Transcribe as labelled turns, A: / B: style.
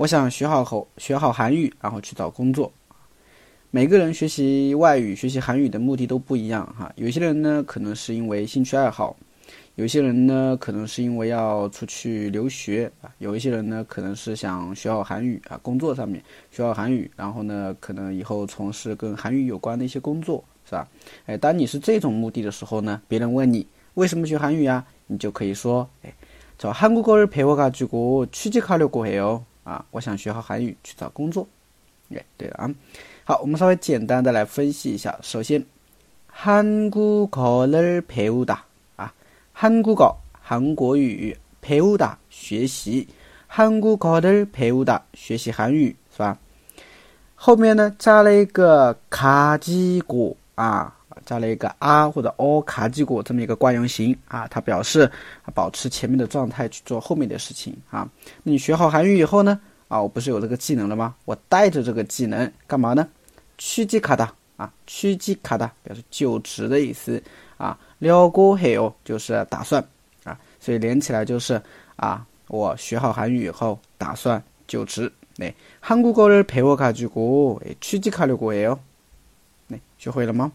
A: 我想学好后学好韩语，然后去找工作。每个人学习外语、学习韩语的目的都不一样哈。有些人呢，可能是因为兴趣爱好；有些人呢，可能是因为要出去留学啊；有一些人呢，可能是想学好韩语啊，工作上面学好韩语，然后呢，可能以后从事跟韩语有关的一些工作，是吧？哎，当你是这种目的的时候呢，别人问你为什么学韩语呀，你就可以说：哎，저한국어를배워가지고취직하려고해 요。 啊，我想学好韩语去找工作。对对了啊，好，我们稍微简单的来分析一下。首先，韩国国를배우다啊，韩国国韩国语배우다学习，韩国国를배우다学习韩语是吧？后面呢加了一个卡지고啊，加了一个啊或者哦卡基果这么一个惯用型啊，它表示保持前面的状态去做后面的事情啊。那你学好韩语以后呢啊，我不是有这个技能了吗？我带着这个技能干嘛呢？취직卡达啊，취직卡达表示就职的意思啊。려고해 요， 就是打算啊，所以连起来就是啊，我学好韩语以后打算就职。네한국어를배워가지고취직하려고해 요。 那学会了吗？